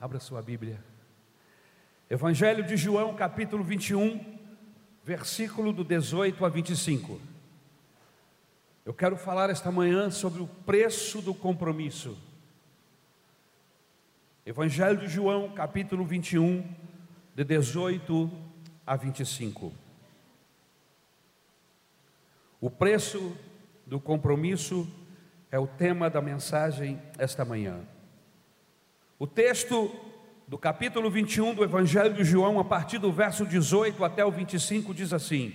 Abra sua Bíblia. Evangelho de João, capítulo 21, versículo do 18 a 25. Eu quero falar esta manhã sobre o preço do compromisso. Evangelho de João, capítulo 21, de 18 a 25. O preço do compromisso é o tema da mensagem esta manhã. O texto do capítulo 21 do Evangelho de João, a partir do verso 18 até o 25, diz assim: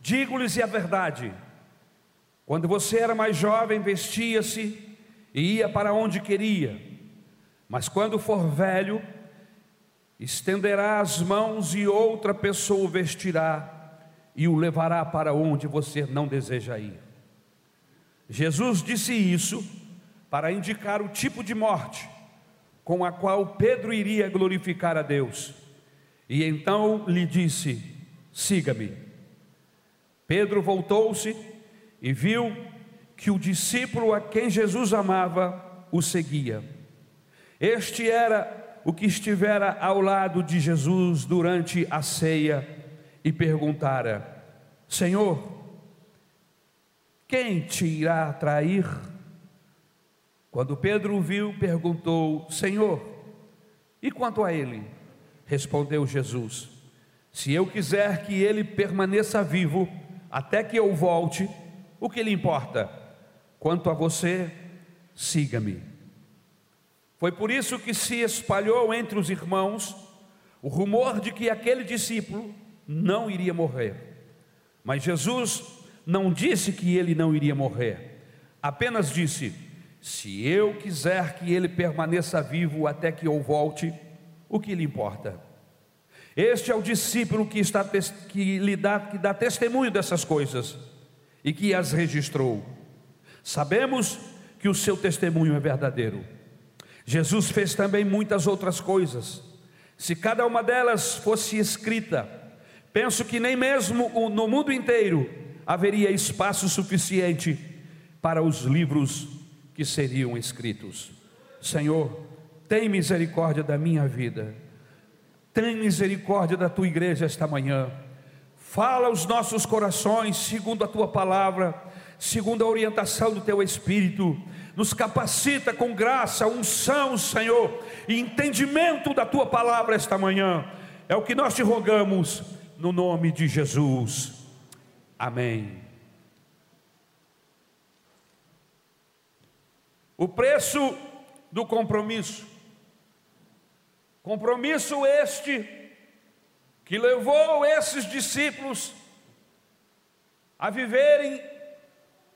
Digo-lhes a verdade, quando você era mais jovem, vestia-se e ia para onde queria, mas quando for velho, estenderá as mãos e outra pessoa o vestirá e o levará para onde você não deseja ir. Jesus disse isso para indicar o tipo de morte com a qual Pedro iria glorificar a Deus. E então lhe disse: Siga-me. Pedro voltou-se e viu que o discípulo a quem Jesus amava o seguia. Este era o que estivera ao lado de Jesus durante a ceia e perguntara: Senhor, quem te irá trair? Quando Pedro o viu, perguntou: Senhor, e quanto a ele? Respondeu Jesus: Se eu quiser que ele permaneça vivo até que eu volte, o que lhe importa? Quanto a você, siga-me. Foi por isso que se espalhou entre os irmãos o rumor de que aquele discípulo não iria morrer. Mas Jesus não disse que ele não iria morrer, apenas disse: se eu quiser que ele permaneça vivo até que eu volte, o que lhe importa? Este é o discípulo que, está, que, lhe dá, que dá testemunho dessas coisas e que as registrou. Sabemos que o seu testemunho é verdadeiro. Jesus fez também muitas outras coisas. Se cada uma delas fosse escrita, penso que nem mesmo no mundo inteiro haveria espaço suficiente para os livros que seriam escritos. Senhor, tem misericórdia da minha vida, tem misericórdia da tua igreja esta manhã. Fala aos nossos corações, segundo a tua palavra, segundo a orientação do teu espírito. Nos capacita com graça, unção, Senhor, e entendimento da tua palavra esta manhã. É o que nós te rogamos, no nome de Jesus. Amém. O preço do compromisso. Compromisso este que levou esses discípulos a viverem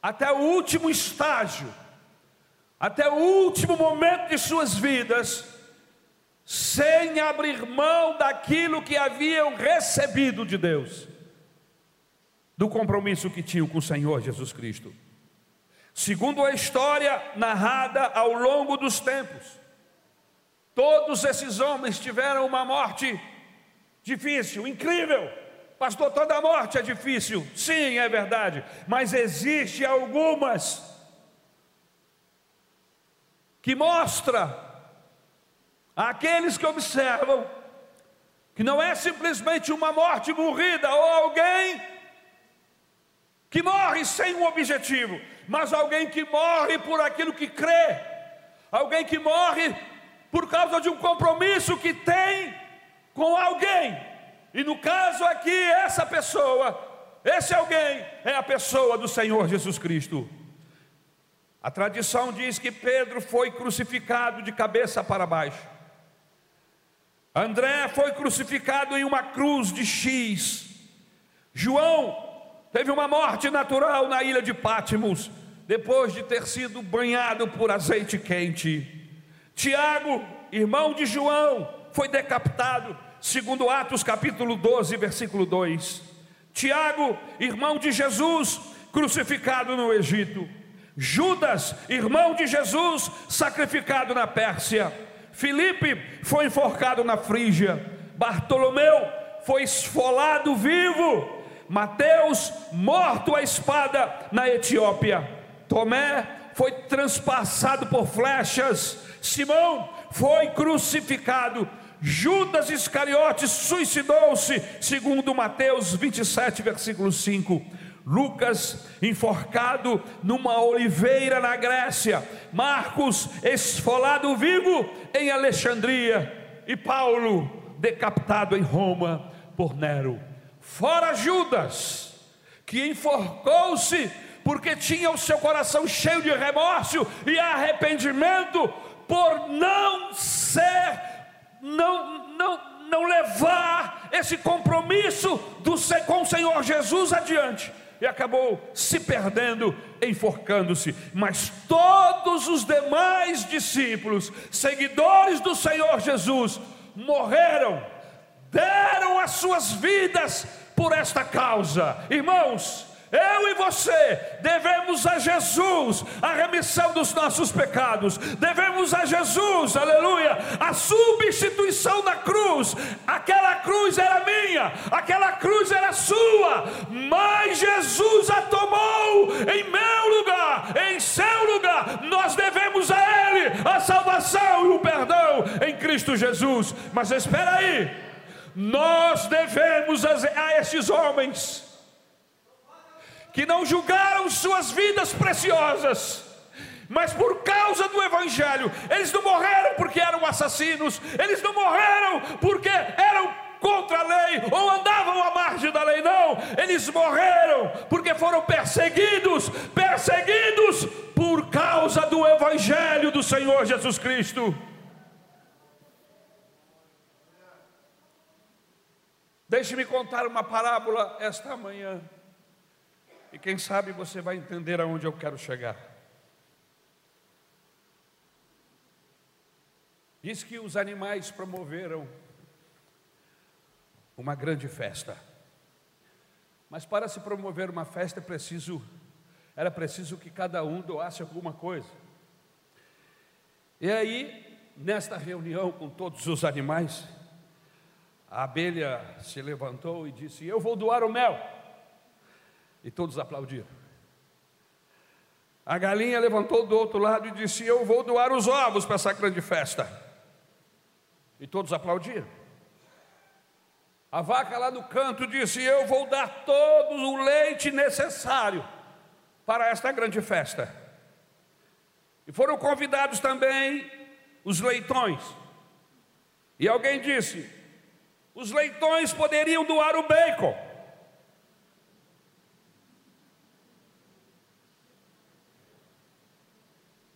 até o último estágio, até o último momento de suas vidas, sem abrir mão daquilo que haviam recebido de Deus, do compromisso que tinham com o Senhor Jesus Cristo. Segundo a história narrada ao longo dos tempos, todos esses homens tiveram uma morte difícil, incrível. Pastor, toda morte é difícil. Sim, é verdade, mas existe algumas que mostra àqueles que observam que não é simplesmente uma morte morrida ou alguém que morre sem um objetivo, mas alguém que morre por aquilo que crê, alguém que morre por causa de um compromisso que tem com alguém. E no caso aqui, essa pessoa, esse alguém é a pessoa do Senhor Jesus Cristo. A tradição diz que Pedro foi crucificado de cabeça para baixo. André foi crucificado em uma cruz de X. João teve uma morte natural na ilha de Pátimos, depois de ter sido banhado por azeite quente. Tiago, irmão de João, foi decapitado, segundo Atos capítulo 12, versículo 2. Tiago, irmão de Jesus, crucificado no Egito. Judas, irmão de Jesus, sacrificado na Pérsia. Filipe foi enforcado na Frígia. Bartolomeu foi esfolado vivo Mateus, morto à espada na Etiópia. Tomé foi transpassado por flechas. Simão foi crucificado. Judas Iscariotes suicidou-se, segundo Mateus 27, versículo 5. Lucas enforcado numa oliveira na Grécia, Marcos esfolado vivo em Alexandria e Paulo decapitado em Roma por Nero. Fora Judas, que enforcou-se porque tinha o seu coração cheio de remorso e arrependimento por não ser, não, não, não levar esse compromisso do, com o Senhor Jesus adiante. E acabou se perdendo, enforcando-se. Mas todos os demais discípulos, seguidores do Senhor Jesus, morreram, deram as suas vidas por esta causa. Irmãos, eu e você devemos a Jesus a remissão dos nossos pecados, devemos a Jesus, aleluia, a substituição da cruz. Aquela cruz era minha, aquela cruz era sua, mas Jesus a tomou em meu lugar, em seu lugar. Nós devemos a Ele a salvação e o perdão em Cristo Jesus. Mas espera aí, nós devemos a, estes homens que não julgaram suas vidas preciosas, mas por causa do Evangelho, eles não morreram porque eram assassinos, eles não morreram porque eram contra a lei ou andavam à margem da lei, não, eles morreram porque foram perseguidos, perseguidos por causa do Evangelho do Senhor Jesus Cristo. Deixe-me contar uma parábola esta manhã. E quem sabe você vai entender aonde eu quero chegar. Diz que os animais promoveram uma grande festa. Mas para se promover uma festa é preciso era preciso que cada um doasse alguma coisa. E aí, nesta reunião com todos os animais, a abelha se levantou e disse: Eu vou doar o mel. E todos aplaudiram. A galinha levantou do outro lado e disse: Eu vou doar os ovos para essa grande festa. E todos aplaudiram. A vaca lá no canto disse: Eu vou dar todo o leite necessário para esta grande festa. E foram convidados também os leitões. E alguém disse: Os leitões poderiam doar o bacon.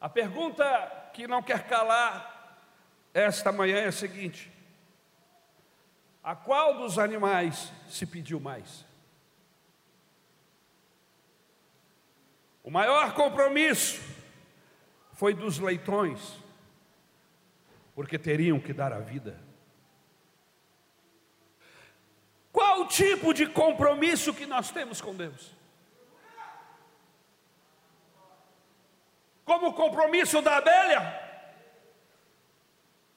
A pergunta que não quer calar esta manhã é a seguinte: a qual dos animais se pediu mais? O maior compromisso foi dos leitões, porque teriam que dar a vida. Qual o tipo de compromisso que nós temos com Deus? como o compromisso da abelha,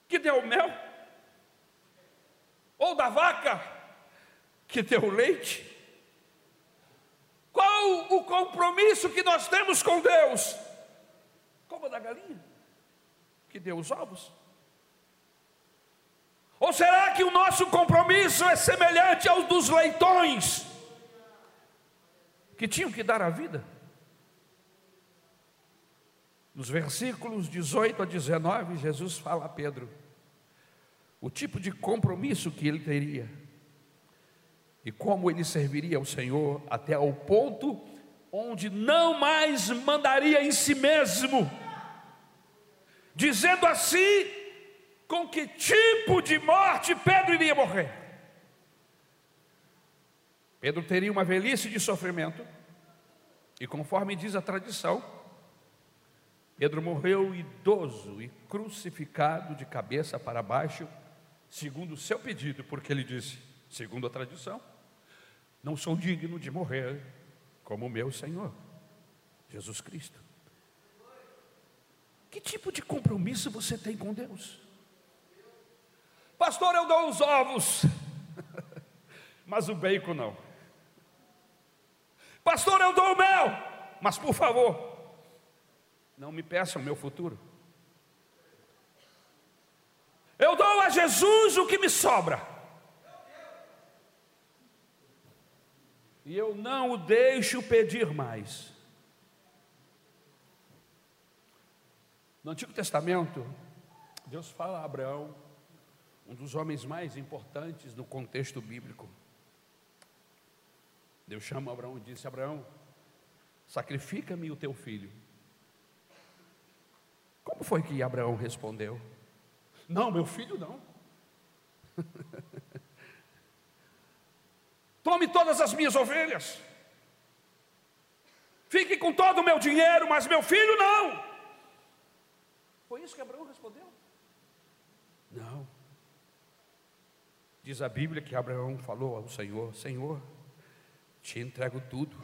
que deu mel, ou da vaca, que deu leite. Qual o compromisso que nós temos com Deus? Como da galinha, que deu os ovos. Ou será que o nosso compromisso é semelhante ao dos leitões, que tinham que dar a vida? Nos versículos 18 a 19, Jesus fala a Pedro o tipo de compromisso que ele teria e como ele serviria ao Senhor até ao ponto onde não mais mandaria em si mesmo, dizendo assim com que tipo de morte Pedro iria morrer. Pedro teria uma velhice de sofrimento, e conforme diz a tradição, Pedro morreu idoso e crucificado de cabeça para baixo, segundo o seu pedido, porque ele disse, segundo a tradição, não sou digno de morrer como meu Senhor, Jesus Cristo. Que tipo de compromisso você tem com Deus? Pastor, eu dou os ovos, mas o bacon não. Pastor, eu dou o mel, mas por favor, não me peçam meu futuro. Jesus o que me sobra. E eu não o deixo pedir mais. No Antigo Testamento, Deus fala a Abraão, um dos homens mais importantes no contexto bíblico. Deus chama Abraão e disse: Abraão, sacrifica-me o teu filho. Como foi que Abraão respondeu? Não, meu filho não. Tome todas as minhas ovelhas. Fique com todo o meu dinheiro, mas meu filho não. Foi isso que Abraão respondeu? Não. Diz a Bíblia que Abraão falou ao Senhor: Senhor, te entrego tudo,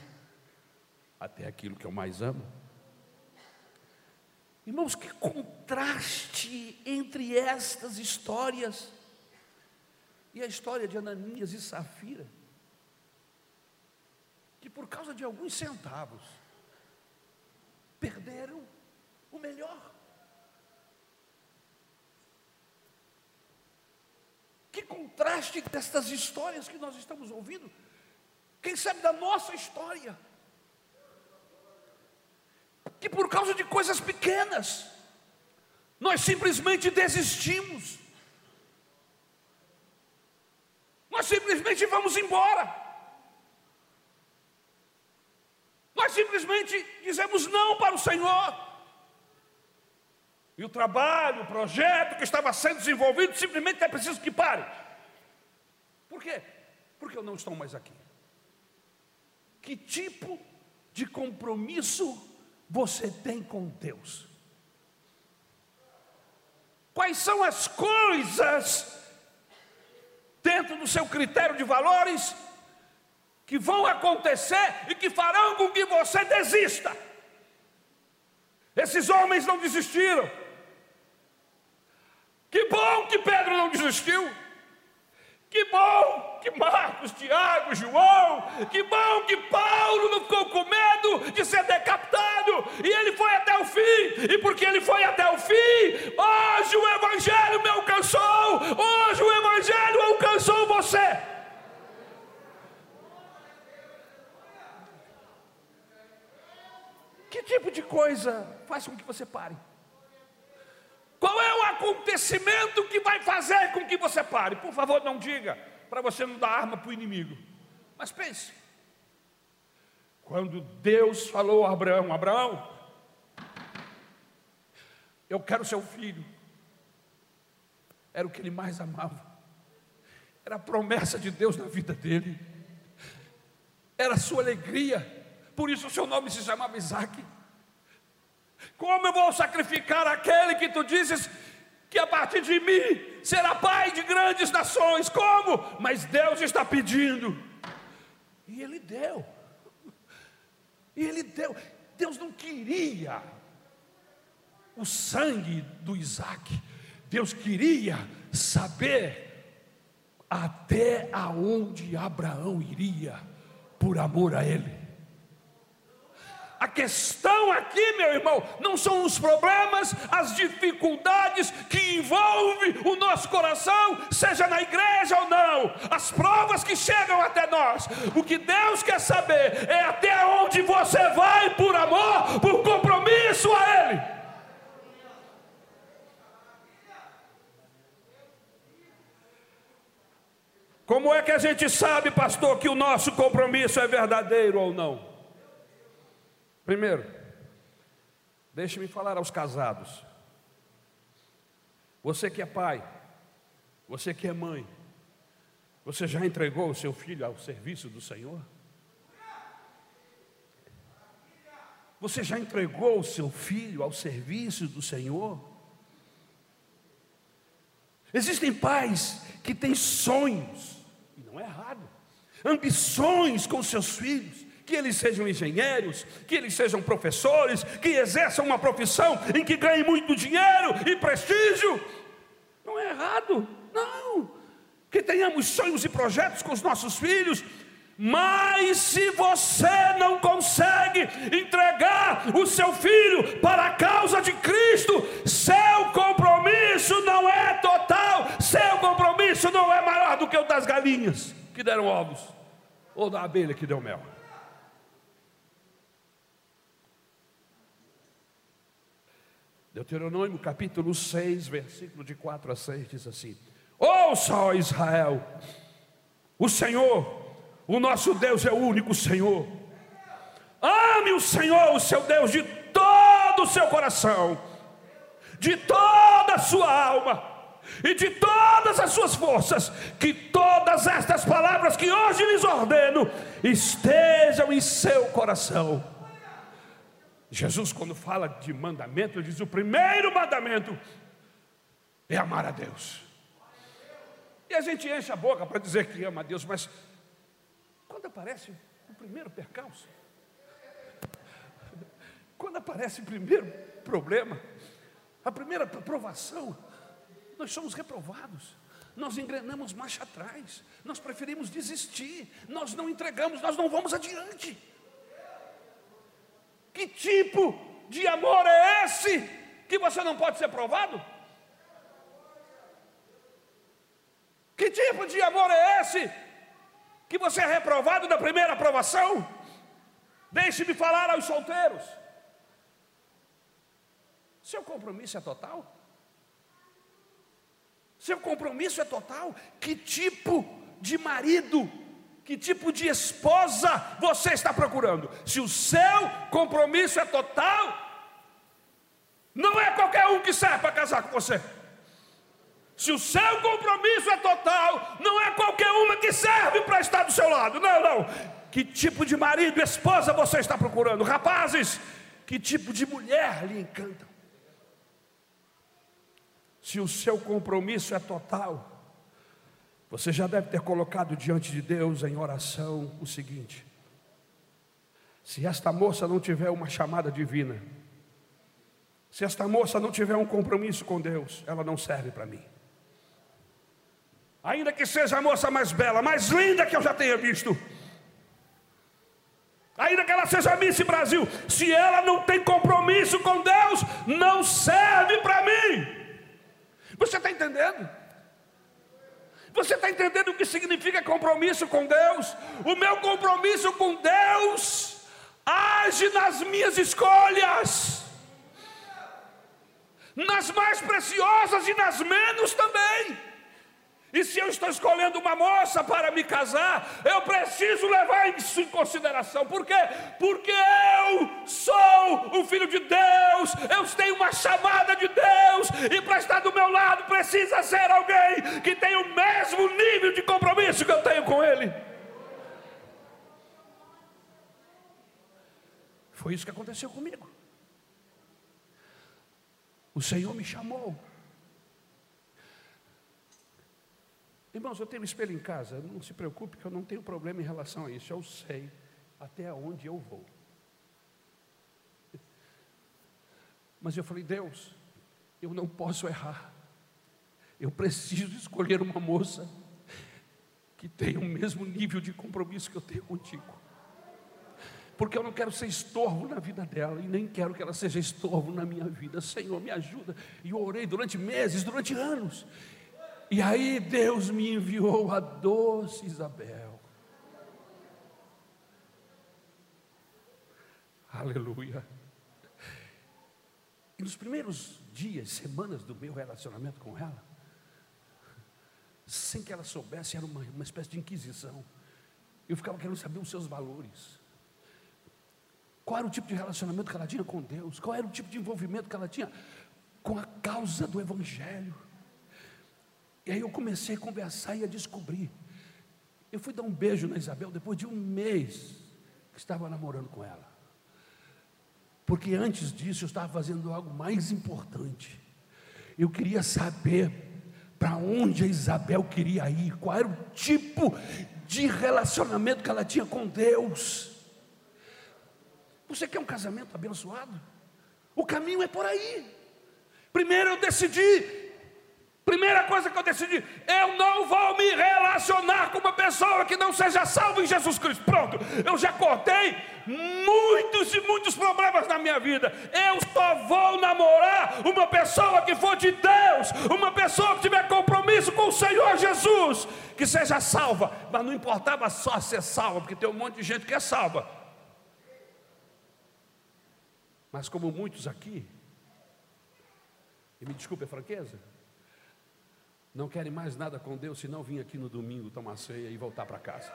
até aquilo que eu mais amo. Irmãos, que contraste entre estas histórias e a história de Ananias e Safira, que por causa de alguns centavos perderam o melhor. Que contraste destas histórias que nós estamos ouvindo, quem sabe da nossa história? Que por causa de coisas pequenas, nós simplesmente desistimos, nós simplesmente vamos embora, nós simplesmente dizemos não para o Senhor, e o trabalho, o projeto que estava sendo desenvolvido, simplesmente é preciso que pare. Por quê? Porque eu não estou mais aqui. Que tipo de compromisso você tem com Deus? Quais são as coisas dentro do seu critério de valores que vão acontecer e que farão com que você desista? Esses homens não desistiram. Que bom que Pedro não desistiu. Que bom que Marcos, Tiago, João, que bom que Paulo não ficou com medo de ser decapitado e ele foi até o fim. E porque ele foi até o fim, hoje o Evangelho me alcançou, hoje o Evangelho alcançou você. Que tipo de coisa faz com que você pare? Qual é o acontecimento que vai fazer com que você pare? Por favor, não diga, para você não dar arma para o inimigo. Mas pense. Quando Deus falou a Abraão: Abraão, eu quero seu filho. Era o que ele mais amava. Era a promessa de Deus na vida dele. Era a sua alegria. Por isso o seu nome se chamava Isaac. Como eu vou sacrificar aquele que tu dizes que a partir de mim será pai de grandes nações? Como? Mas Deus está pedindo. E ele deu. E ele deu. Deus não queria o sangue do Isaac. Deus queria saber até aonde Abraão iria por amor a ele. A questão aqui, meu irmão, não são os problemas, as dificuldades que envolvem o nosso coração, seja na igreja ou não, as provas que chegam até nós. O que Deus quer saber é até onde você vai por amor, por compromisso a Ele. Como é que a gente sabe, pastor, que o nosso compromisso é verdadeiro ou não? Primeiro, deixe-me falar aos casados. Você que é pai, você que é mãe, você já entregou o seu filho ao serviço do Senhor? Você já entregou o seu filho ao serviço do Senhor? Existem pais que têm sonhos, e não é errado, ambições com seus filhos, que eles sejam engenheiros, que eles sejam professores, que exerçam uma profissão em que ganhem muito dinheiro e prestígio. Não é errado, não. Que tenhamos sonhos e projetos com os nossos filhos, mas se você não consegue entregar o seu filho para a causa de Cristo, seu compromisso não é total, seu compromisso não é maior do que o das galinhas que deram ovos, ou da abelha que deu mel. Deuteronômio capítulo 6, versículo de 4 a 6 diz assim: Ouça, ó Israel, o Senhor, o nosso Deus é o único Senhor. Ame o Senhor, o seu Deus, de todo o seu coração, de toda a sua alma e de todas as suas forças, que todas estas palavras que hoje lhes ordeno estejam em seu coração Jesus, quando fala de mandamento, ele diz: o primeiro mandamento é amar a Deus. E a gente enche a boca para dizer que ama a Deus, mas quando aparece o primeiro percalço, quando aparece o primeiro problema, a primeira provação, nós somos reprovados, nós engrenamos marcha atrás, nós preferimos desistir, nós não entregamos, nós não vamos adiante. Que tipo de amor é esse que você não pode ser provado? Que tipo de amor é esse que você é reprovado da primeira aprovação? Deixe-me falar aos solteiros. Seu compromisso é total? Seu compromisso é total? Que tipo de marido que tipo de esposa você está procurando? Se o seu compromisso é total, não é qualquer um que serve para casar com você. Se o seu compromisso é total, não é qualquer uma que serve para estar do seu lado. Não, não. Que tipo de marido, esposa você está procurando? Rapazes, que tipo de mulher lhe encantam? Se o seu compromisso é total, você já deve ter colocado diante de Deus em oração o seguinte: se esta moça não tiver uma chamada divina, se esta moça não tiver um compromisso com Deus, ela não serve para mim. Ainda que seja a moça mais bela, mais linda que eu já tenha visto, ainda que ela seja Miss Brasil, se ela não tem compromisso com Deus, não serve para mim. Você está entendendo? Você está entendendo o que significa compromisso com Deus? O meu compromisso com Deus age nas minhas escolhas, nas mais preciosas e nas menos também. E se eu estou escolhendo uma moça para me casar, eu preciso levar isso em consideração. Por quê? Porque eu sou o filho de Deus, eu tenho uma chamada de Deus, e para estar do meu lado precisa ser alguém que tem o mesmo nível de compromisso que eu tenho com Ele. Foi isso que aconteceu comigo. O Senhor me chamou Irmãos, eu tenho um espelho em casa, não se preocupe que eu não tenho problema em relação a isso, eu sei até onde eu vou. Mas eu falei, Deus, eu não posso errar, eu preciso escolher uma moça que tenha o mesmo nível de compromisso que eu tenho contigo. Porque eu não quero ser estorvo na vida dela e nem quero que ela seja estorvo na minha vida. Senhor, me ajuda. E eu orei durante meses, durante anos. E aí Deus me enviou a doce Isabel. Aleluia. E nos primeiros dias, semanas do meu relacionamento com ela, sem que ela soubesse, era uma, uma espécie de inquisição. Eu ficava querendo saber os seus valores. Qual era o tipo de relacionamento que ela tinha com Deus? Qual era o tipo de envolvimento que ela tinha com a causa do Evangelho? E aí eu comecei a conversar e a descobrir. Eu fui dar um beijo na Isabel depois de um mês que estava namorando com ela. Porque antes disso eu estava fazendo algo mais importante. Eu queria saber para onde a Isabel queria ir, qual era o tipo de relacionamento que ela tinha com Deus. Você quer um casamento abençoado? O caminho é por aí. Primeiro eu decidi Primeira coisa que eu decidi, eu não vou me relacionar com uma pessoa que não seja salva em Jesus Cristo. Pronto, eu já cortei muitos e muitos problemas na minha vida. Eu só vou namorar uma pessoa que for de Deus, uma pessoa que tiver compromisso com o Senhor Jesus, que seja salva. Mas não importava só ser salva, porque tem um monte de gente que é salva. Mas como muitos aqui, e me desculpe a franqueza, não querem mais nada com Deus se não vir aqui no domingo tomar ceia e voltar para casa.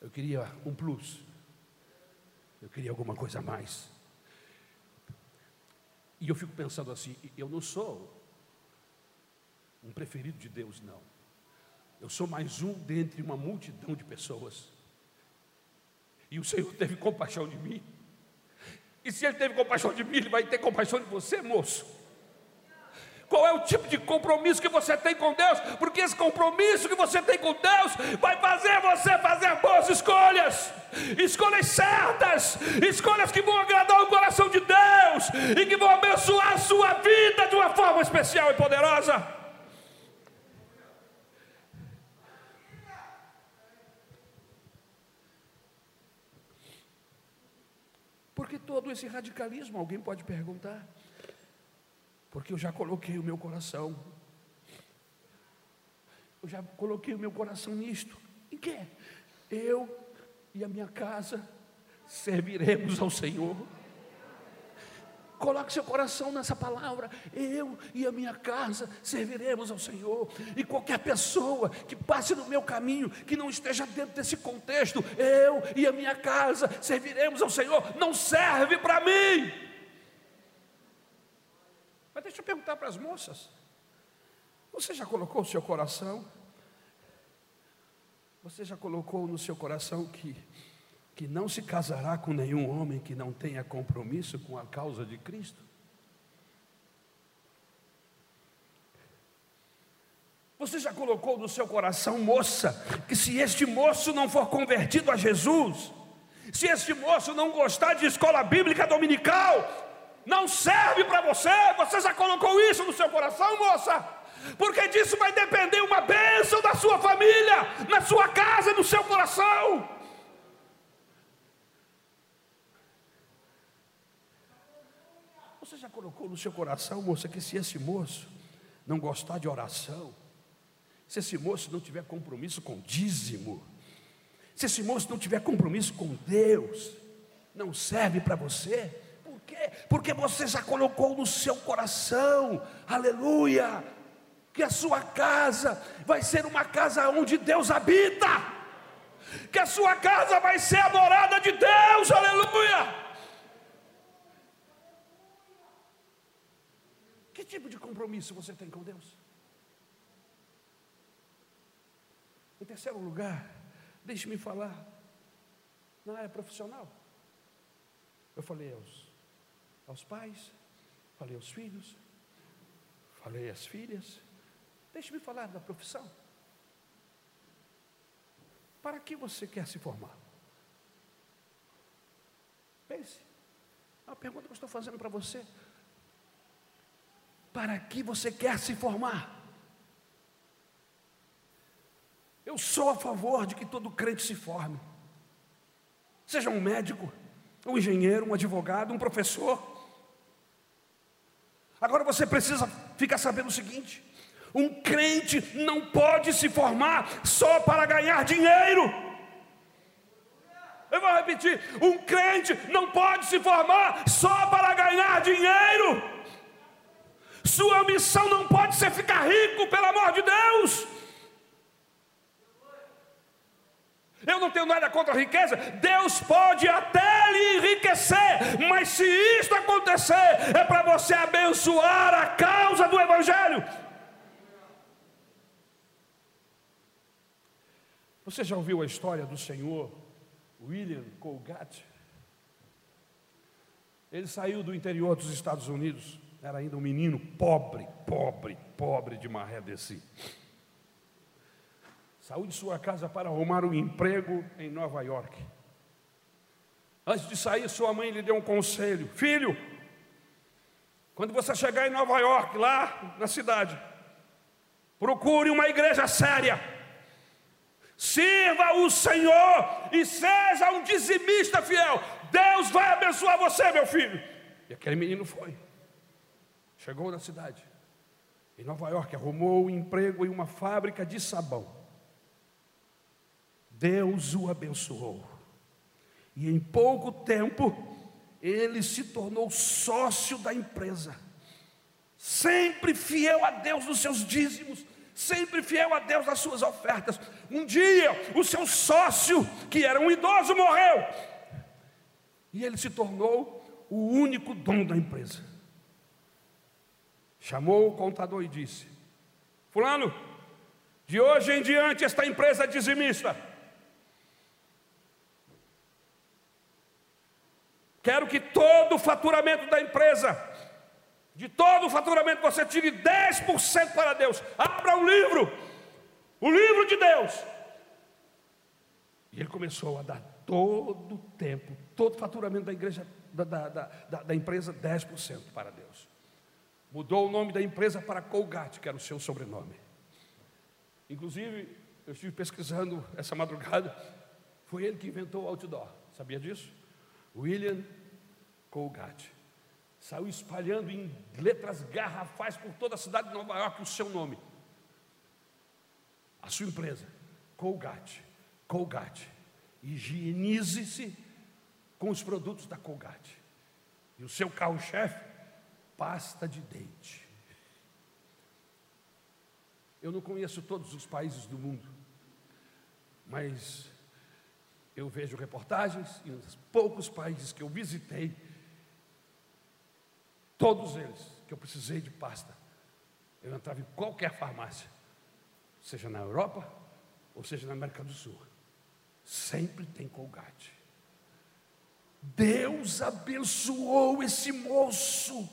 Eu queria um plus. Eu queria alguma coisa a mais. E eu fico pensando assim: eu não sou um preferido de Deus, não. Eu sou mais um dentre uma multidão de pessoas. E o Senhor teve compaixão de mim. E se Ele teve compaixão de mim, Ele vai ter compaixão de você, moço. O tipo de compromisso que você tem com Deus? Porque esse compromisso que você tem com Deus vai fazer você fazer boas escolhas, escolhas certas, escolhas que vão agradar o coração de Deus e que vão abençoar a sua vida de uma forma especial e poderosa. Porque todo esse radicalismo, alguém pode perguntar porque eu já coloquei o meu coração. Eu já coloquei o meu coração nisto. Em quê? Eu e a minha casa serviremos ao Senhor. Coloque seu coração nessa palavra. Eu e a minha casa serviremos ao Senhor. E qualquer pessoa que passe no meu caminho, que não esteja dentro desse contexto, eu e a minha casa serviremos ao Senhor, não serve para mim. Mas deixa eu perguntar para as moças: você já colocou o seu coração? Você já colocou no seu coração que, que não se casará com nenhum homem que não tenha compromisso com a causa de Cristo? Você já colocou no seu coração, moça, que se este moço não for convertido a Jesus, se este moço não gostar de escola bíblica dominical, não serve para você. Você já colocou isso no seu coração, moça? Porque disso vai depender uma bênção da sua família, na sua casa, no seu coração. Você já colocou no seu coração, moça, que se esse moço não gostar de oração, se esse moço não tiver compromisso com dízimo, se esse moço não tiver compromisso com Deus, não serve para você Porque você já colocou no seu coração, aleluia, que a sua casa vai ser uma casa onde Deus habita, que a sua casa vai ser a morada de Deus, aleluia. Que tipo de compromisso você tem com Deus? Em terceiro lugar, deixe-me falar na área profissional. Eu falei aos aos pais, falei aos filhos, falei às filhas. Deixe-me falar da profissão. Para que você quer se formar? Pense. Uma pergunta que eu estou fazendo para você. Para que você quer se formar? Eu sou a favor de que todo crente se forme. Seja um médico, um engenheiro, um advogado, um professor. Agora você precisa ficar sabendo o seguinte: um crente não pode se formar só para ganhar dinheiro. Eu vou repetir: um crente não pode se formar só para ganhar dinheiro. Sua missão não pode ser ficar rico, pelo amor de Deus. Eu não tenho nada contra a riqueza. Deus pode até lhe enriquecer, mas se isto acontecer, é para você abençoar a causa do Evangelho. Você já ouviu a história do senhor William Colgate? Ele saiu do interior dos Estados Unidos, era ainda um menino pobre, pobre, pobre de maré desse. Saiu de sua casa para arrumar um emprego em Nova York. Antes de sair, sua mãe lhe deu um conselho: Filho, quando você chegar em Nova York, lá na cidade, Procure uma igreja séria. Sirva o Senhor e seja um dizimista fiel. Deus vai abençoar você, meu filho. E aquele menino foi. Chegou na cidade. Em Nova York, arrumou um emprego em uma fábrica de sabão. Deus o abençoou. E em pouco tempo, ele se tornou sócio da empresa. Sempre fiel a Deus nos seus dízimos, sempre fiel a Deus nas suas ofertas. Um dia, o seu sócio, que era um idoso, morreu. E ele se tornou o único dono da empresa. Chamou o contador e disse: Fulano, de hoje em diante esta empresa é dizimista. Quero que todo o faturamento da empresa, de todo o faturamento, você tire 10% para Deus. Abra um livro, o livro de Deus. E ele começou a dar todo o tempo, todo o faturamento da igreja, da, da, da, da empresa, 10% para Deus. Mudou o nome da empresa para Colgate, que era o seu sobrenome. Inclusive, eu estive pesquisando essa madrugada, foi ele que inventou o outdoor. Sabia disso? William Colgate. Saiu espalhando em letras garrafais por toda a cidade de Nova York o seu nome. A sua empresa, Colgate. Colgate. Higienize-se com os produtos da Colgate. E o seu carro-chefe, pasta de dente. Eu não conheço todos os países do mundo, mas eu vejo reportagens e nos poucos países que eu visitei, todos eles que eu precisei de pasta, eu entrava em qualquer farmácia, seja na Europa ou seja na América do Sul, sempre tem colgate. Deus abençoou esse moço.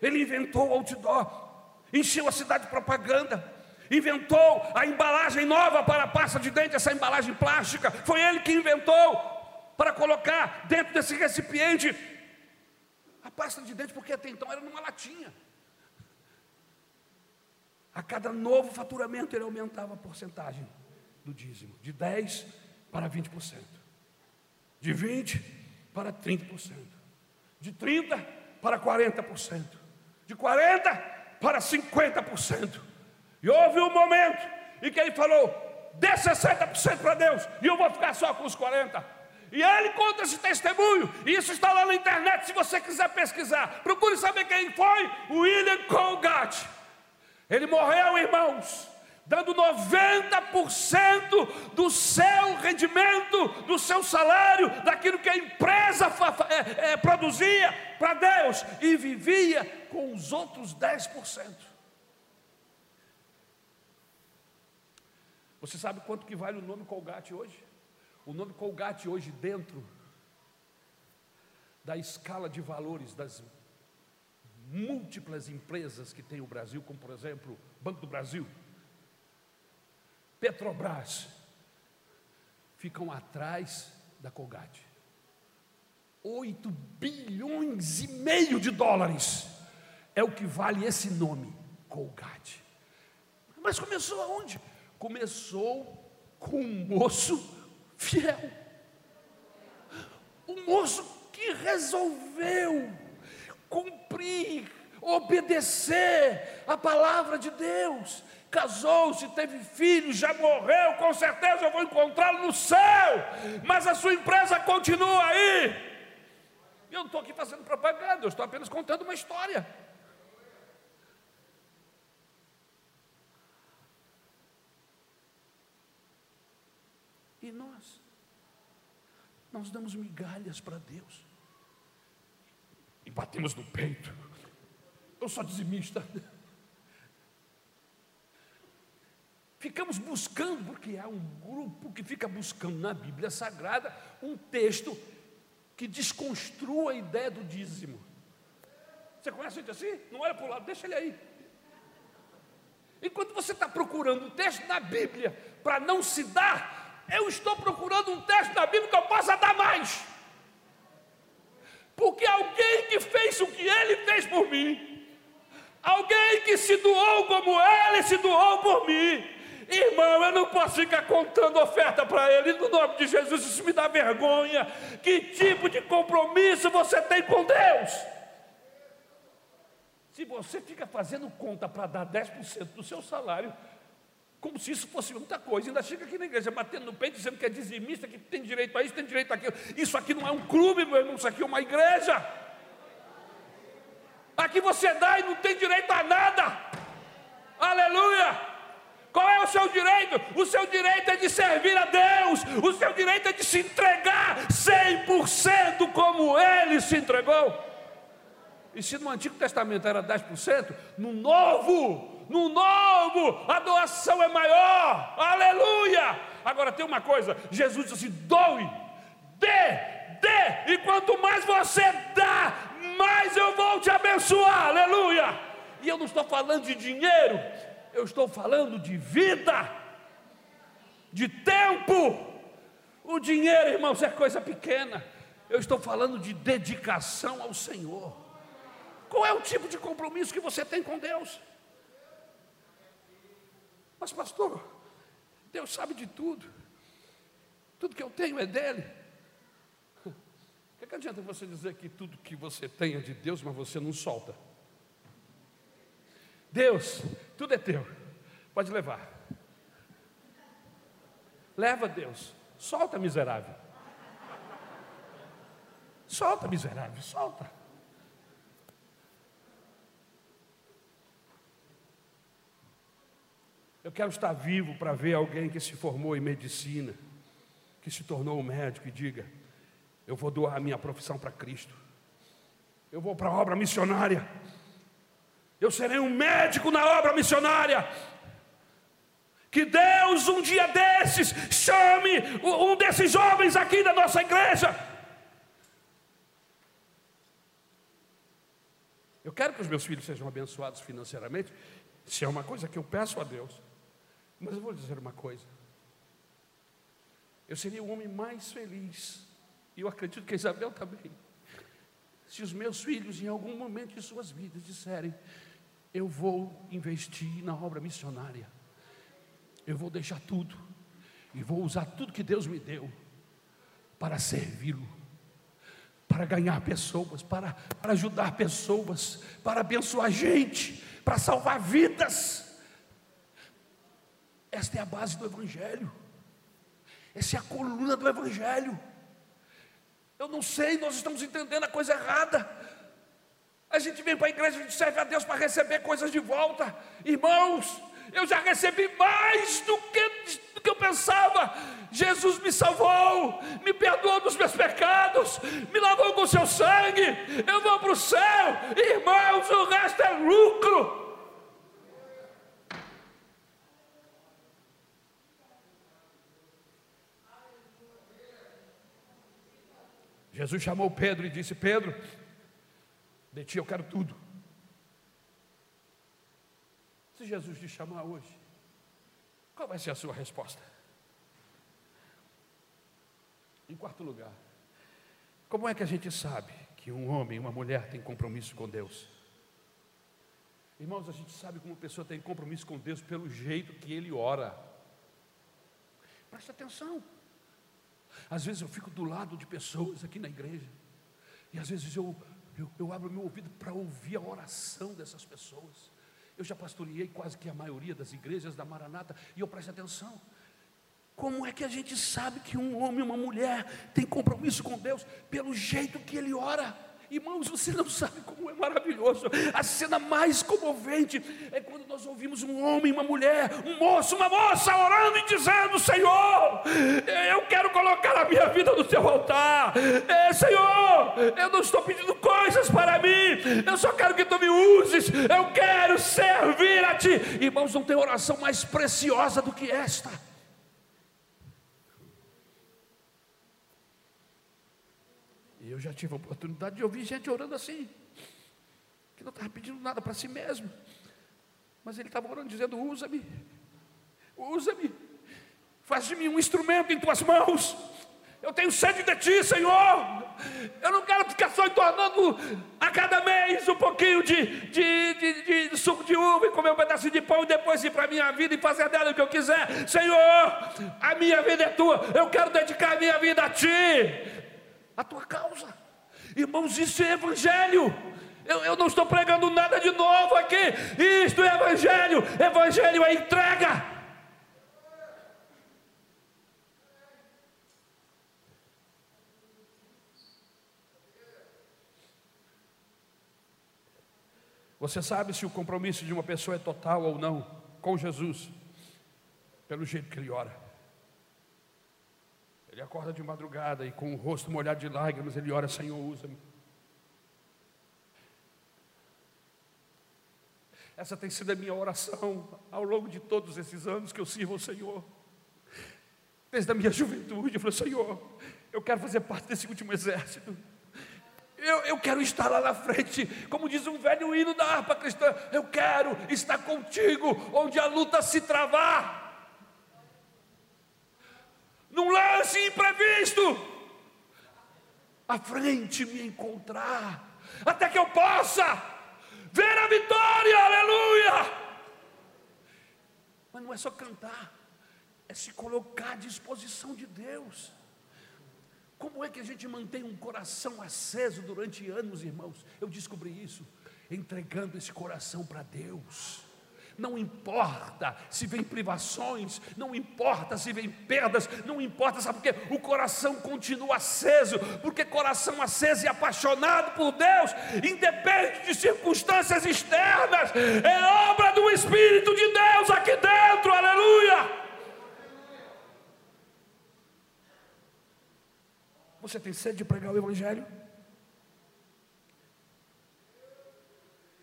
Ele inventou o outdoor, encheu a cidade de propaganda inventou a embalagem nova para a pasta de dente, essa embalagem plástica. Foi ele que inventou para colocar dentro desse recipiente a pasta de dente, porque até então era numa latinha. A cada novo faturamento ele aumentava a porcentagem do dízimo, de 10 para 20%, de 20 para 30%, de 30 para 40%, de 40 para 50%. E houve um momento em que ele falou: dê 60% para Deus, e eu vou ficar só com os 40%. E ele conta esse testemunho, isso está lá na internet, se você quiser pesquisar. Procure saber quem foi William Colgate. Ele morreu, irmãos, dando 90% do seu rendimento, do seu salário, daquilo que a empresa é, é, produzia para Deus, e vivia com os outros 10%. Você sabe quanto que vale o nome Colgate hoje? O nome Colgate hoje dentro da escala de valores das múltiplas empresas que tem o Brasil, como por exemplo, Banco do Brasil, Petrobras, ficam atrás da Colgate. 8 bilhões e meio de dólares é o que vale esse nome, Colgate. Mas começou aonde? começou com um moço fiel. Um moço que resolveu cumprir, obedecer a palavra de Deus. Casou-se, teve filhos, já morreu, com certeza eu vou encontrá-lo no céu, mas a sua empresa continua aí. Eu não estou aqui fazendo propaganda, eu estou apenas contando uma história. Nós? Nós damos migalhas para Deus. E batemos no peito. Eu sou dizimista. Ficamos buscando, porque há um grupo que fica buscando na Bíblia Sagrada um texto que desconstrua a ideia do dízimo. Você conhece gente assim? Não olha para o lado, deixa ele aí. Enquanto você está procurando um texto na Bíblia para não se dar eu estou procurando um texto da Bíblia que eu possa dar mais. Porque alguém que fez o que ele fez por mim, alguém que se doou como ele se doou por mim. Irmão, eu não posso ficar contando oferta para ele, no nome de Jesus, isso me dá vergonha. Que tipo de compromisso você tem com Deus? Se você fica fazendo conta para dar 10% do seu salário, como se isso fosse muita coisa, ainda chega aqui na igreja batendo no peito, dizendo que é dizimista, que tem direito a isso, tem direito a aquilo. Isso aqui não é um clube, meu irmão, isso aqui é uma igreja. Aqui você dá e não tem direito a nada. Aleluia! Qual é o seu direito? O seu direito é de servir a Deus, o seu direito é de se entregar 100% como Ele se entregou. E se no Antigo Testamento era 10%, no Novo, no Novo, a doação é maior, aleluia! Agora tem uma coisa: Jesus disse: doe, dê, dê, e quanto mais você dá, mais eu vou te abençoar, aleluia! E eu não estou falando de dinheiro, eu estou falando de vida, de tempo. O dinheiro, irmãos, é coisa pequena. Eu estou falando de dedicação ao Senhor. Qual é o tipo de compromisso que você tem com Deus? Mas, pastor, Deus sabe de tudo. Tudo que eu tenho é dele. O que, que adianta você dizer que tudo que você tem é de Deus, mas você não solta? Deus, tudo é teu, pode levar. Leva Deus, solta miserável. Solta miserável, solta. Eu quero estar vivo para ver alguém que se formou em medicina, que se tornou um médico e diga: Eu vou doar a minha profissão para Cristo, eu vou para a obra missionária. Eu serei um médico na obra missionária. Que Deus um dia desses chame um desses jovens aqui da nossa igreja. Eu quero que os meus filhos sejam abençoados financeiramente. Se é uma coisa que eu peço a Deus. Mas eu vou dizer uma coisa. Eu seria o homem mais feliz. E eu acredito que a Isabel também. Se os meus filhos, em algum momento de suas vidas, disserem: eu vou investir na obra missionária. Eu vou deixar tudo e vou usar tudo que Deus me deu para servi-lo, para ganhar pessoas, para, para ajudar pessoas, para abençoar gente, para salvar vidas. Esta é a base do Evangelho, essa é a coluna do Evangelho. Eu não sei, nós estamos entendendo a coisa errada. A gente vem para a igreja, a gente serve a Deus para receber coisas de volta. Irmãos, eu já recebi mais do que, do que eu pensava. Jesus me salvou, me perdoou dos meus pecados, me lavou com seu sangue. Eu vou para o céu, irmãos, o resto é lucro. Jesus chamou Pedro e disse: Pedro, de ti eu quero tudo. Se Jesus te chamar hoje, qual vai ser a sua resposta? Em quarto lugar, como é que a gente sabe que um homem e uma mulher têm compromisso com Deus? Irmãos, a gente sabe como uma pessoa tem compromisso com Deus pelo jeito que ele ora. Preste atenção. Às vezes eu fico do lado de pessoas aqui na igreja, e às vezes eu eu, eu abro meu ouvido para ouvir a oração dessas pessoas. Eu já pastoreei quase que a maioria das igrejas da Maranata e eu presto atenção. Como é que a gente sabe que um homem e uma mulher tem compromisso com Deus? Pelo jeito que ele ora. Irmãos, você não sabe como é maravilhoso. A cena mais comovente é quando nós ouvimos um homem, uma mulher, um moço, uma moça orando e dizendo: Senhor, colocar a minha vida no teu altar. É, Senhor, eu não estou pedindo coisas para mim, eu só quero que tu me uses. Eu quero servir a ti. Irmãos, não tem oração mais preciosa do que esta. E eu já tive a oportunidade de ouvir gente orando assim, que não estava pedindo nada para si mesmo, mas ele estava orando dizendo: usa-me, usa-me, faz de mim um instrumento em tuas mãos. Eu tenho sede de ti, Senhor. Eu não quero ficar só entornando a cada mês um pouquinho de, de, de, de suco de uva e comer um pedaço de pão e depois ir para a minha vida e fazer dela o que eu quiser. Senhor, a minha vida é tua. Eu quero dedicar a minha vida a ti, a tua causa. Irmãos, isso é evangelho. Eu, eu, não estou pregando nada de novo aqui. Isto é evangelho. Evangelho é entrega. Você sabe se o compromisso de uma pessoa é total ou não com Jesus, pelo jeito que ele ora. Ele acorda de madrugada e com o rosto molhado de lágrimas, ele ora: Senhor, usa-me. Essa tem sido a minha oração ao longo de todos esses anos que eu sirvo ao Senhor. Desde a minha juventude, eu falei: Senhor, eu quero fazer parte desse último exército. Eu, eu quero estar lá na frente, como diz um velho hino da harpa cristã, eu quero estar contigo onde a luta se travar. Num lance imprevisto, à frente me encontrar, até que eu possa ver a vitória, aleluia. Mas não é só cantar, é se colocar à disposição de Deus. Como é que a gente mantém um coração aceso durante anos, irmãos? Eu descobri isso entregando esse coração para Deus. Não importa se vem privações, não importa se vem perdas, não importa, sabe por quê? O coração continua aceso, porque coração aceso e apaixonado por Deus, independe de circunstâncias externas, é obra do Espírito de Deus aqui dentro, aleluia. Você tem sede de pregar o Evangelho?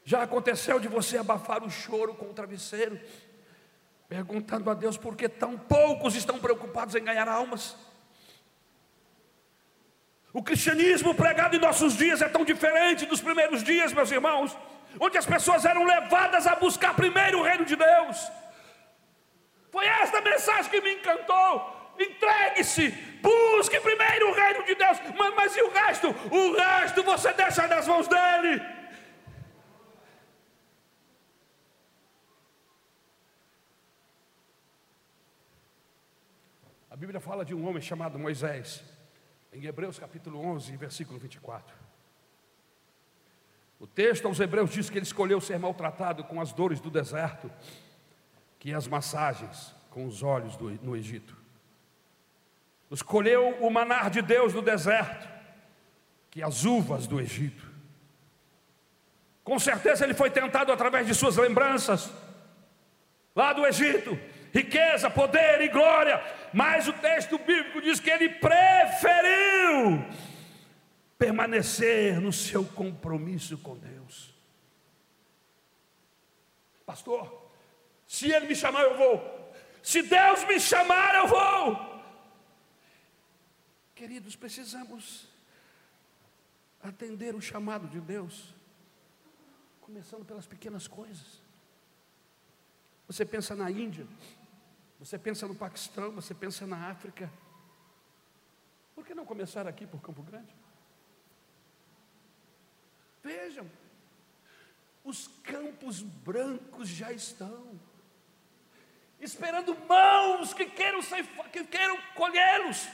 Já aconteceu de você abafar o choro com o travesseiro, perguntando a Deus por que tão poucos estão preocupados em ganhar almas? O cristianismo pregado em nossos dias é tão diferente dos primeiros dias, meus irmãos, onde as pessoas eram levadas a buscar primeiro o reino de Deus. Foi esta mensagem que me encantou. Entregue-se, busque primeiro o reino de Deus, mas, mas e o resto? O resto você deixa nas mãos dele. A Bíblia fala de um homem chamado Moisés, em Hebreus capítulo 11, versículo 24. O texto aos Hebreus diz que ele escolheu ser maltratado com as dores do deserto, que as massagens com os olhos do, no Egito. Escolheu o manar de Deus no deserto, que as uvas do Egito. Com certeza ele foi tentado através de suas lembranças, lá do Egito, riqueza, poder e glória, mas o texto bíblico diz que ele preferiu permanecer no seu compromisso com Deus. Pastor, se ele me chamar, eu vou. Se Deus me chamar, eu vou. Queridos, precisamos atender o chamado de Deus, começando pelas pequenas coisas. Você pensa na Índia, você pensa no Paquistão, você pensa na África. Por que não começar aqui por Campo Grande? Vejam, os campos brancos já estão esperando mãos que queiram, que queiram colhê-los.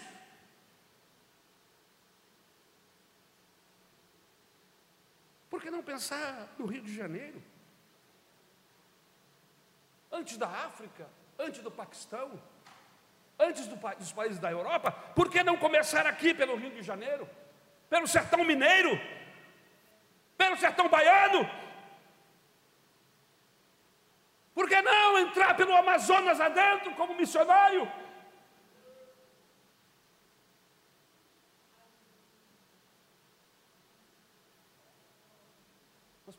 Por que não pensar no Rio de Janeiro? Antes da África, antes do Paquistão, antes do, dos países da Europa, por que não começar aqui pelo Rio de Janeiro, pelo sertão mineiro, pelo sertão baiano? Por que não entrar pelo Amazonas adentro como missionário?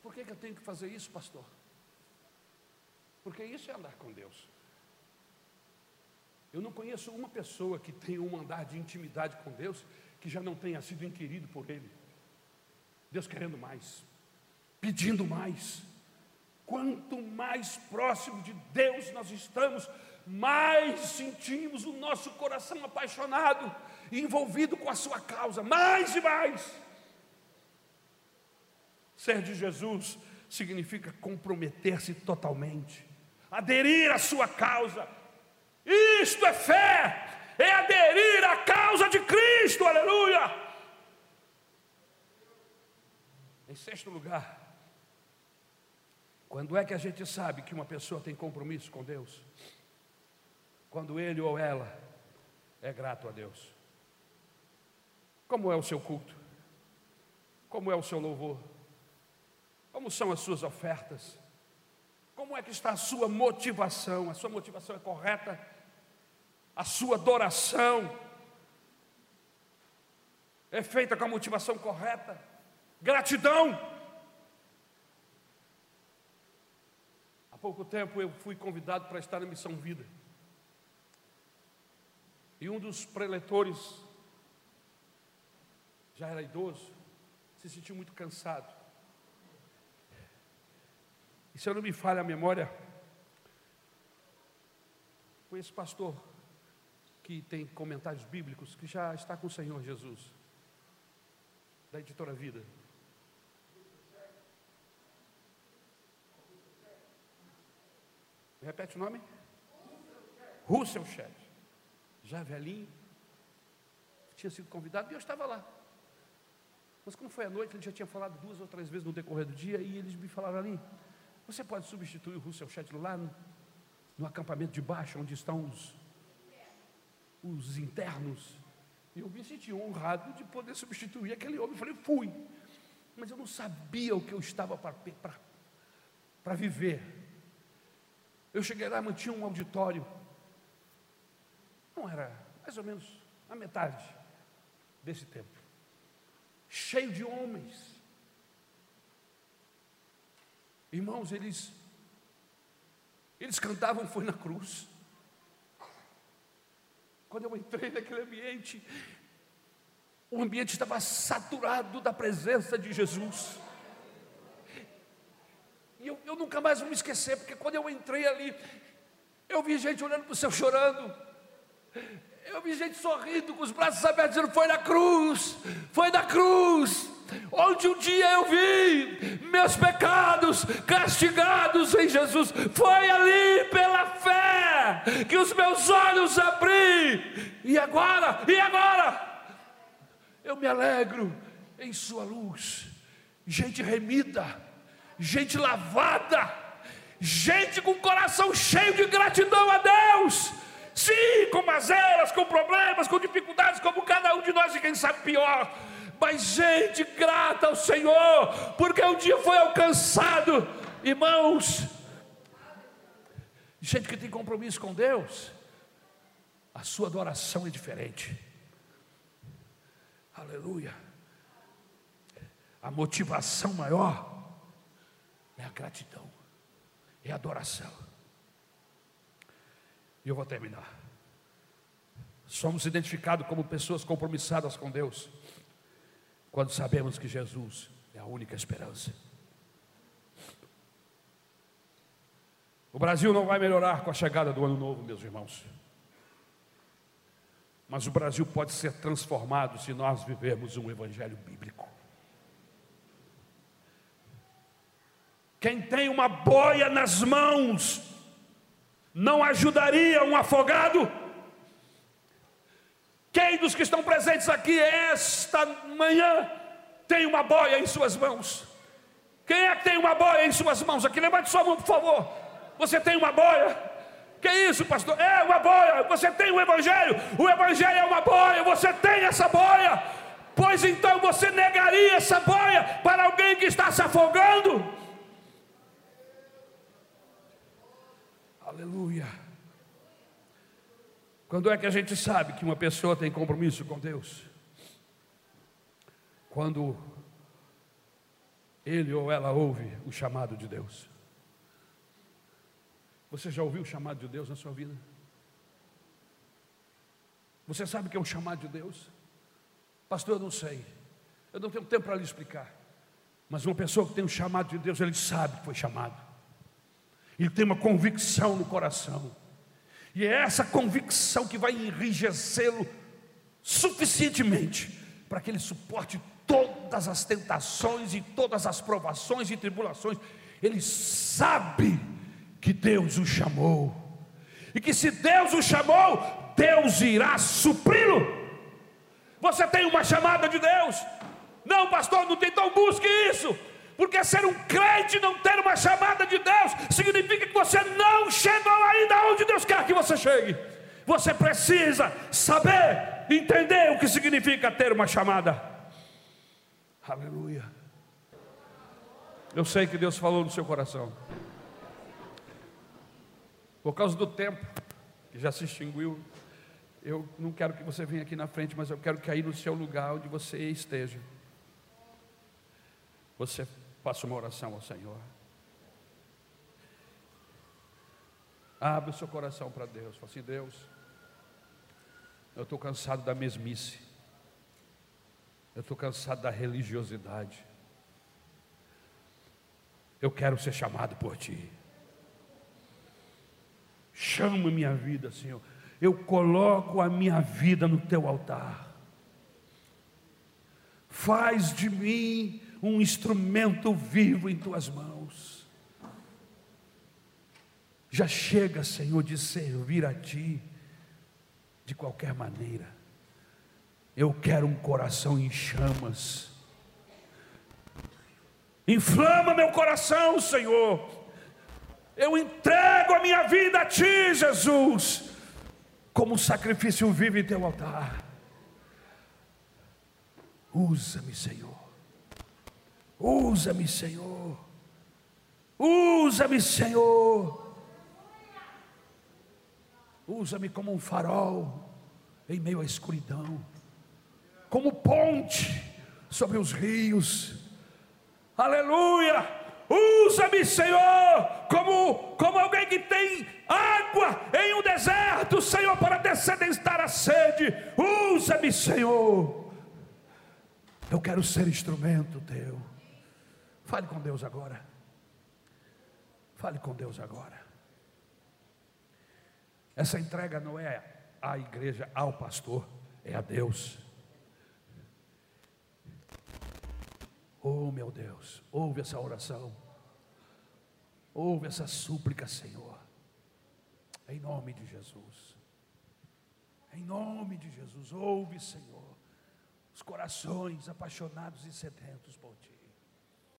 Por que, que eu tenho que fazer isso, pastor? Porque isso é andar com Deus. Eu não conheço uma pessoa que tenha um andar de intimidade com Deus que já não tenha sido inquirido por Ele. Deus querendo mais, pedindo mais. Quanto mais próximo de Deus nós estamos, mais sentimos o nosso coração apaixonado envolvido com a sua causa, mais e mais. Ser de Jesus significa comprometer-se totalmente, aderir à sua causa. Isto é fé, é aderir à causa de Cristo, aleluia. Em sexto lugar, quando é que a gente sabe que uma pessoa tem compromisso com Deus? Quando ele ou ela é grato a Deus. Como é o seu culto? Como é o seu louvor? Como são as suas ofertas? Como é que está a sua motivação? A sua motivação é correta? A sua adoração é feita com a motivação correta? Gratidão pouco tempo eu fui convidado para estar na Missão Vida. E um dos preletores, já era idoso, se sentiu muito cansado. E se eu não me falha a memória, foi esse pastor que tem comentários bíblicos, que já está com o Senhor Jesus, da editora Vida. Repete o nome? Russell Shedd. Já velhinho. Tinha sido convidado e eu estava lá. Mas como foi à noite, ele já tinha falado duas ou três vezes no decorrer do dia e eles me falaram ali: você pode substituir o Russell Shedd lá no, no acampamento de baixo, onde estão os, os internos. Eu me senti honrado de poder substituir aquele homem. Eu falei, fui. Mas eu não sabia o que eu estava para viver. Eu cheguei lá, mantinha um auditório. Não era mais ou menos a metade desse tempo. Cheio de homens. Irmãos, eles eles cantavam foi na cruz. Quando eu entrei naquele ambiente, o ambiente estava saturado da presença de Jesus. E eu, eu nunca mais vou me esquecer, porque quando eu entrei ali, eu vi gente olhando para o céu chorando. Eu vi gente sorrindo, com os braços abertos, dizendo: Foi na cruz, foi na cruz, onde um dia eu vi meus pecados castigados em Jesus. Foi ali pela fé que os meus olhos abri, e agora, e agora, eu me alegro em Sua luz. Gente remida, gente lavada, gente com o coração cheio de gratidão a Deus. Sim, com mazelas, com problemas, com dificuldades, como cada um de nós e quem sabe pior. Mas gente grata ao Senhor, porque um dia foi alcançado, irmãos. Gente que tem compromisso com Deus, a sua adoração é diferente. Aleluia. A motivação maior é a gratidão, é a adoração. E eu vou terminar. Somos identificados como pessoas compromissadas com Deus, quando sabemos que Jesus é a única esperança. O Brasil não vai melhorar com a chegada do ano novo, meus irmãos. Mas o Brasil pode ser transformado se nós vivermos um evangelho bíblico. Quem tem uma boia nas mãos, não ajudaria um afogado? Quem dos que estão presentes aqui esta manhã tem uma boia em suas mãos? Quem é que tem uma boia em suas mãos aqui? Levante sua mão, por favor. Você tem uma boia? Que isso, pastor? É uma boia. Você tem o evangelho. O evangelho é uma boia. Você tem essa boia. Pois então você negaria essa boia para alguém que está se afogando? Aleluia. Quando é que a gente sabe que uma pessoa tem compromisso com Deus? Quando ele ou ela ouve o chamado de Deus. Você já ouviu o chamado de Deus na sua vida? Você sabe o que é o chamado de Deus? Pastor, eu não sei. Eu não tenho tempo para lhe explicar. Mas uma pessoa que tem um chamado de Deus, ele sabe que foi chamado. Ele tem uma convicção no coração. E é essa convicção que vai enrijecê-lo suficientemente para que ele suporte todas as tentações e todas as provações e tribulações. Ele sabe que Deus o chamou, e que se Deus o chamou, Deus irá supri-lo. Você tem uma chamada de Deus? Não, pastor, não tem, então busque isso. Porque ser um crente não ter uma chamada de Deus significa que você não chegou ainda onde Deus quer que você chegue. Você precisa saber, entender o que significa ter uma chamada. Aleluia. Eu sei que Deus falou no seu coração. Por causa do tempo que já se extinguiu, eu não quero que você venha aqui na frente, mas eu quero que aí no seu lugar onde você esteja, você faça uma oração ao Senhor. Abre o seu coração para Deus. Fala assim, Deus, eu estou cansado da mesmice. Eu estou cansado da religiosidade. Eu quero ser chamado por Ti. Chama minha vida, Senhor. Eu coloco a minha vida no Teu altar. Faz de mim um instrumento vivo em Tuas mãos. Já chega, Senhor, de servir a Ti de qualquer maneira. Eu quero um coração em chamas. Inflama meu coração, Senhor. Eu entrego a minha vida a Ti, Jesus, como sacrifício vivo em Teu altar. Usa-me, Senhor. Usa-me, Senhor. Usa-me, Senhor. Usa-me como um farol em meio à escuridão, como ponte sobre os rios. Aleluia! Usa-me, Senhor, como, como alguém que tem água em um deserto, Senhor, para descedentar a sede. Usa-me, Senhor. Eu quero ser instrumento teu. Fale com Deus agora. Fale com Deus agora. Essa entrega não é à igreja, ao pastor, é a Deus. Oh meu Deus, ouve essa oração, ouve essa súplica, Senhor, em nome de Jesus, em nome de Jesus, ouve, Senhor, os corações apaixonados e sedentos por Ti.